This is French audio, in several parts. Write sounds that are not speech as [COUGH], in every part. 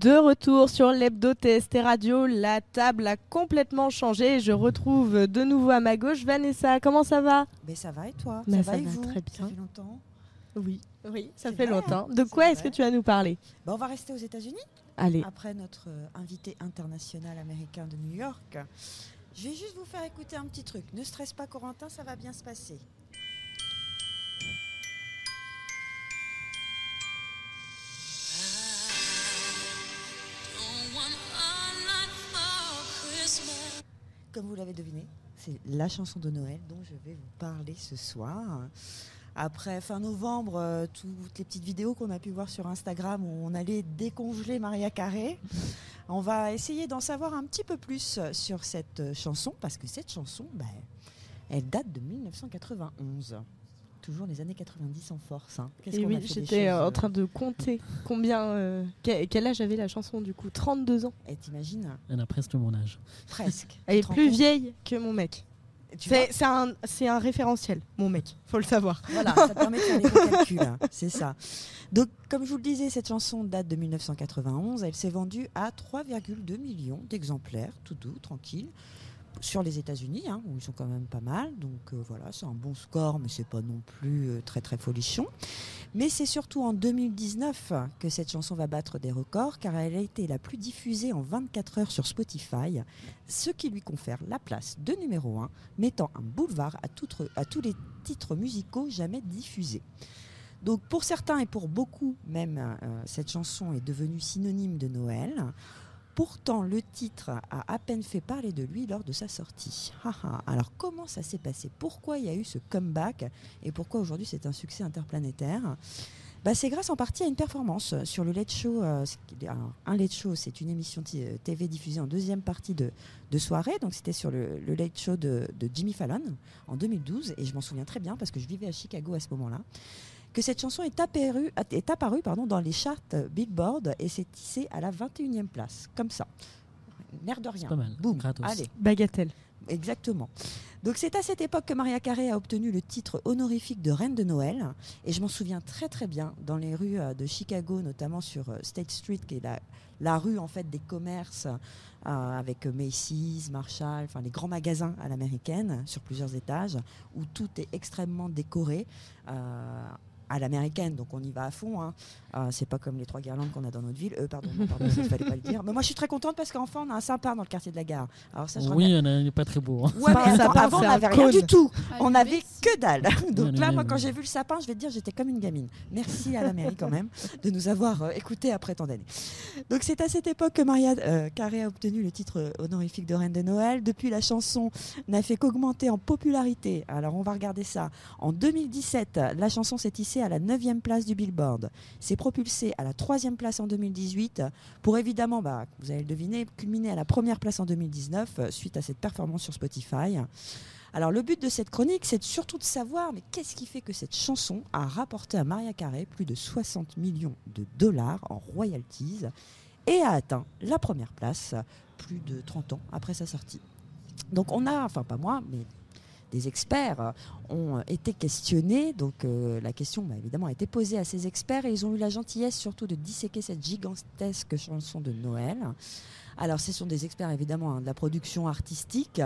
De retour sur l'hebdo TST Radio, la table a complètement changé. Je retrouve de nouveau à ma gauche Vanessa. Comment ça va? Mais ça va et toi? Mais Ça ça va et va vous? très bien. Ça fait longtemps? Oui, oui, ça fait vrai, longtemps. hein, De quoi est-ce que tu vas nous parler? Bah, On va rester aux États-Unis Allez, après notre euh, invité international américain de New York. Je vais juste vous faire écouter un petit truc. Ne stresse pas, Corentin, ça va bien se passer. Comme vous l'avez deviné, c'est la chanson de Noël dont je vais vous parler ce soir. Après fin novembre, euh, toutes les petites vidéos qu'on a pu voir sur Instagram où on allait décongeler Maria Carré, on va essayer d'en savoir un petit peu plus sur cette chanson parce que cette chanson, ben, elle date de 1991. Toujours les années 90 en force. hein. Qu'est-ce et oui, des j'étais euh, en train de compter combien, euh, quel, âge avait la chanson du coup? 32 ans. Et t'imagines? Elle a presque mon âge. Presque. [LAUGHS] Elle est plus compte vieille que mon mec. C'est un, référentiel, mon mec, faut le savoir. Voilà, ça te [LAUGHS] permet de faire bons calculs. hein. C'est ça. Donc, comme je vous le disais, cette chanson date de 1991. Elle s'est vendue à 3,2 millions d'exemplaires, tout doux, tranquille, sur les États-Unis, hein, où ils sont quand même pas mal. Donc euh, voilà, c'est un bon score, mais c'est pas non plus euh, très très folichon. Mais c'est surtout en 2019 que cette chanson va battre des records, car elle a été la plus diffusée en 24 heures sur Spotify, ce qui lui confère la place de numéro 1 mettant un boulevard à, tous les titres musicaux jamais diffusés. Donc pour certains et pour beaucoup même, euh, cette chanson est devenue synonyme de Noël. Pourtant, le titre a à peine fait parler de lui lors de sa sortie. Alors comment ça s'est passé? Pourquoi il y a eu ce comeback? Et pourquoi aujourd'hui c'est un succès interplanétaire? Bah, c'est grâce en partie à une performance sur le Late Show. euh, un Late Show, c'est une émission t- euh, TV diffusée en deuxième partie de, soirée. Donc c'était sur le, Late Show de Jimmy Fallon en 2012. Et je m'en souviens très bien parce que je vivais à Chicago à ce moment-là. Que cette chanson est apparue, est apparue pardon, dans les charts Billboard et s'est tissée à la 21e place. Comme ça. L'air de rien. C'est pas mal. Boum. Gratos. Allez. Bagatelle. Exactement. Donc c'est à cette époque que Maria Carey a obtenu le titre honorifique de Reine de Noël. Et je m'en souviens très très bien dans les rues euh, de Chicago, notamment sur euh, State Street, qui est la, la rue en fait des commerces euh, avec Macy's, Marshall, enfin les grands magasins à l'américaine sur plusieurs étages où tout est extrêmement décoré. euh, à l'américaine, donc on y va à fond. Hein. Euh, c'est pas comme les trois guirlandes qu'on a dans notre ville. Euh, pardon, non, pardon, fallait pas le dire. Mais moi, je suis très contente parce qu'enfin, on a un sympa dans le quartier de la gare. Alors ça, je Oui, il n'est pas très beau. hein. Ouais, pas mais un attends, sapin, avant, on n'avait rien du tout. Ah, On n'avait que dalle. [LAUGHS] Donc là, moi, quand j'ai vu le sapin, je vais te dire, j'étais comme une gamine. Merci à la mairie quand même de nous avoir euh, écoutés après tant d'années. Donc c'est à cette époque que Maria euh, Carey a obtenu le titre euh, honorifique de Reine de Noël. Depuis, la chanson n'a fait qu'augmenter en popularité. Alors on va regarder ça. En 2017, la chanson s'est à la 9e place du Billboard. C'est propulsé à la 3e place en 2018 pour évidemment, bah, vous allez le deviner, culminer à la première place en 2019 euh, suite à cette performance sur Spotify. Alors le but de cette chronique, c'est surtout de savoir, mais qu'est-ce qui fait que cette chanson a rapporté à Maria Carey plus de 60 millions de dollars en royalties et a atteint la première place plus de 30 ans après sa sortie. Donc on a, enfin pas moi, mais des experts euh, ont euh, été questionnés. Donc euh, la question bah, évidemment a été posée à ces experts et ils ont eu la gentillesse surtout de disséquer cette gigantesque chanson de Noël. Alors, ce sont des experts évidemment hein, de la production artistique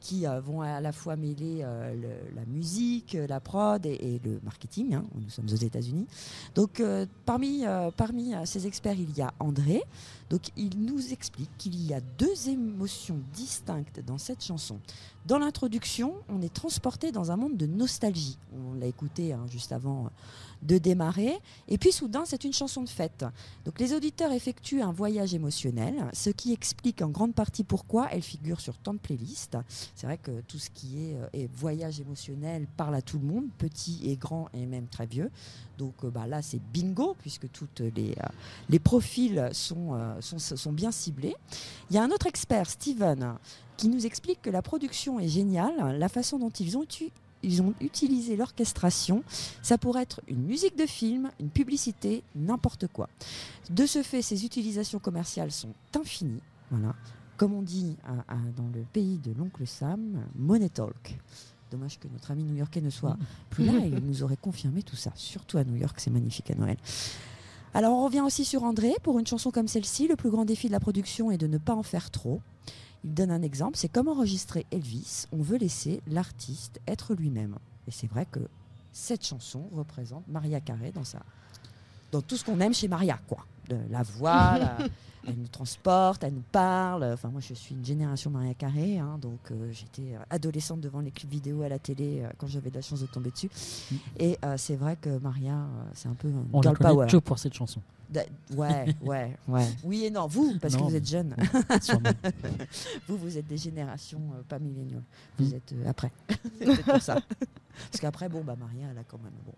qui euh, vont à la fois mêler euh, la musique, euh, la prod et, le marketing. hein. Nous sommes aux États-Unis. Donc, parmi, parmi ces experts, il y a André. Donc, il nous explique qu'il y a deux émotions distinctes dans cette chanson. Dans l'introduction, on est transporté dans un monde de nostalgie. On l'a écouté hein, juste avant de démarrer. Et puis soudain, c'est une chanson de fête. Donc les auditeurs effectuent un voyage émotionnel, ce qui explique en grande partie pourquoi elle figure sur tant de playlists. C'est vrai que tout ce qui est, euh, est voyage émotionnel parle à tout le monde, petit et grand et même très vieux. Donc euh, bah, là, c'est bingo, puisque les, euh, les profils sont, sont, bien ciblés. Il y a un autre expert, Steven, qui nous explique que la production est géniale, la façon dont ils ont, ils ont utilisé l'orchestration, ça pourrait être une musique de film, une publicité, n'importe quoi. De ce fait, ces utilisations commerciales sont infinies. Voilà. Comme on dit dans le pays de l'oncle Sam, money talk. Dommage que notre ami new-yorkais ne soit plus là, il nous aurait confirmé tout ça. Surtout à New York, c'est magnifique à Noël. Alors on revient aussi sur André. Pour une chanson comme celle-ci, le plus grand défi de la production est de ne pas en faire trop. Il donne un exemple, c'est comme enregistrer Elvis, on veut laisser l'artiste être lui-même. Et c'est vrai que cette chanson représente Maria Carré dans, sa, dans tout ce qu'on aime chez Maria, quoi. De la voix, la- [LAUGHS] elle nous transporte, elle nous parle. Enfin, moi, je suis une génération Maria Carré, hein, donc euh, j'étais euh, adolescente devant les clips vidéo à la télé euh, quand j'avais de la chance de tomber dessus. Mm. Et euh, c'est vrai que Maria, c'est un peu un On girl power. que pour cette chanson. Da- Ouais, [LAUGHS] ouais, ouais. Oui et non, vous, parce Non, que vous êtes jeune. [LAUGHS] Vous, vous êtes des générations pas milléniaux. Vous Mm. êtes après. C'est pour ça. Parce qu'après, bon, bah, Maria, elle a quand même bon,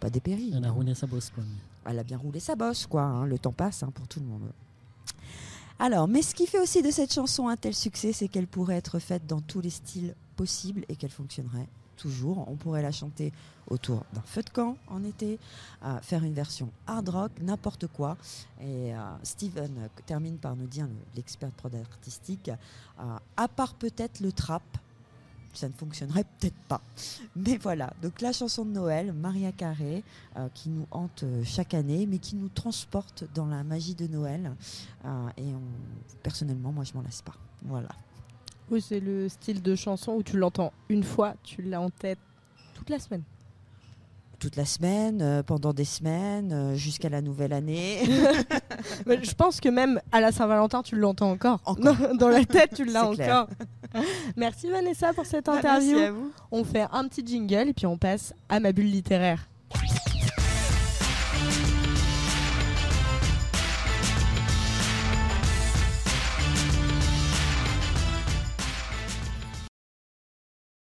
pas dépéri. Elle a roulé sa bosse, quoi. Elle a bien roulé sa bosse, quoi. hein. Le temps passe hein, pour tout le monde. Alors, mais ce qui fait aussi de cette chanson un tel succès, c'est qu'elle pourrait être faite dans tous les styles possibles et qu'elle fonctionnerait toujours. On pourrait la chanter autour d'un feu de camp en été, euh, faire une version hard rock, n'importe quoi. Et euh, Steven termine par nous dire, le- l'expert de prod artistique, euh, à part peut-être le trap, ça ne fonctionnerait peut-être pas. Mais voilà, donc la chanson de Noël, Maria Carré, euh, qui nous hante euh, chaque année, mais qui nous transporte dans la magie de Noël. Euh, et on- personnellement, moi, je m'en lasse pas. Voilà. Oui, c'est le style de chanson où tu l'entends une fois, tu l'as en tête toute la semaine. Toute la semaine, euh, pendant des semaines, euh, jusqu'à la nouvelle année. [LAUGHS] Je pense que même à la Saint-Valentin, tu l'entends encore. Encore. Dans, dans la tête, tu [LAUGHS] l'as encore. [LAUGHS] Merci Vanessa pour cette interview. Merci à vous. On fait un petit jingle et puis on passe à ma bulle littéraire.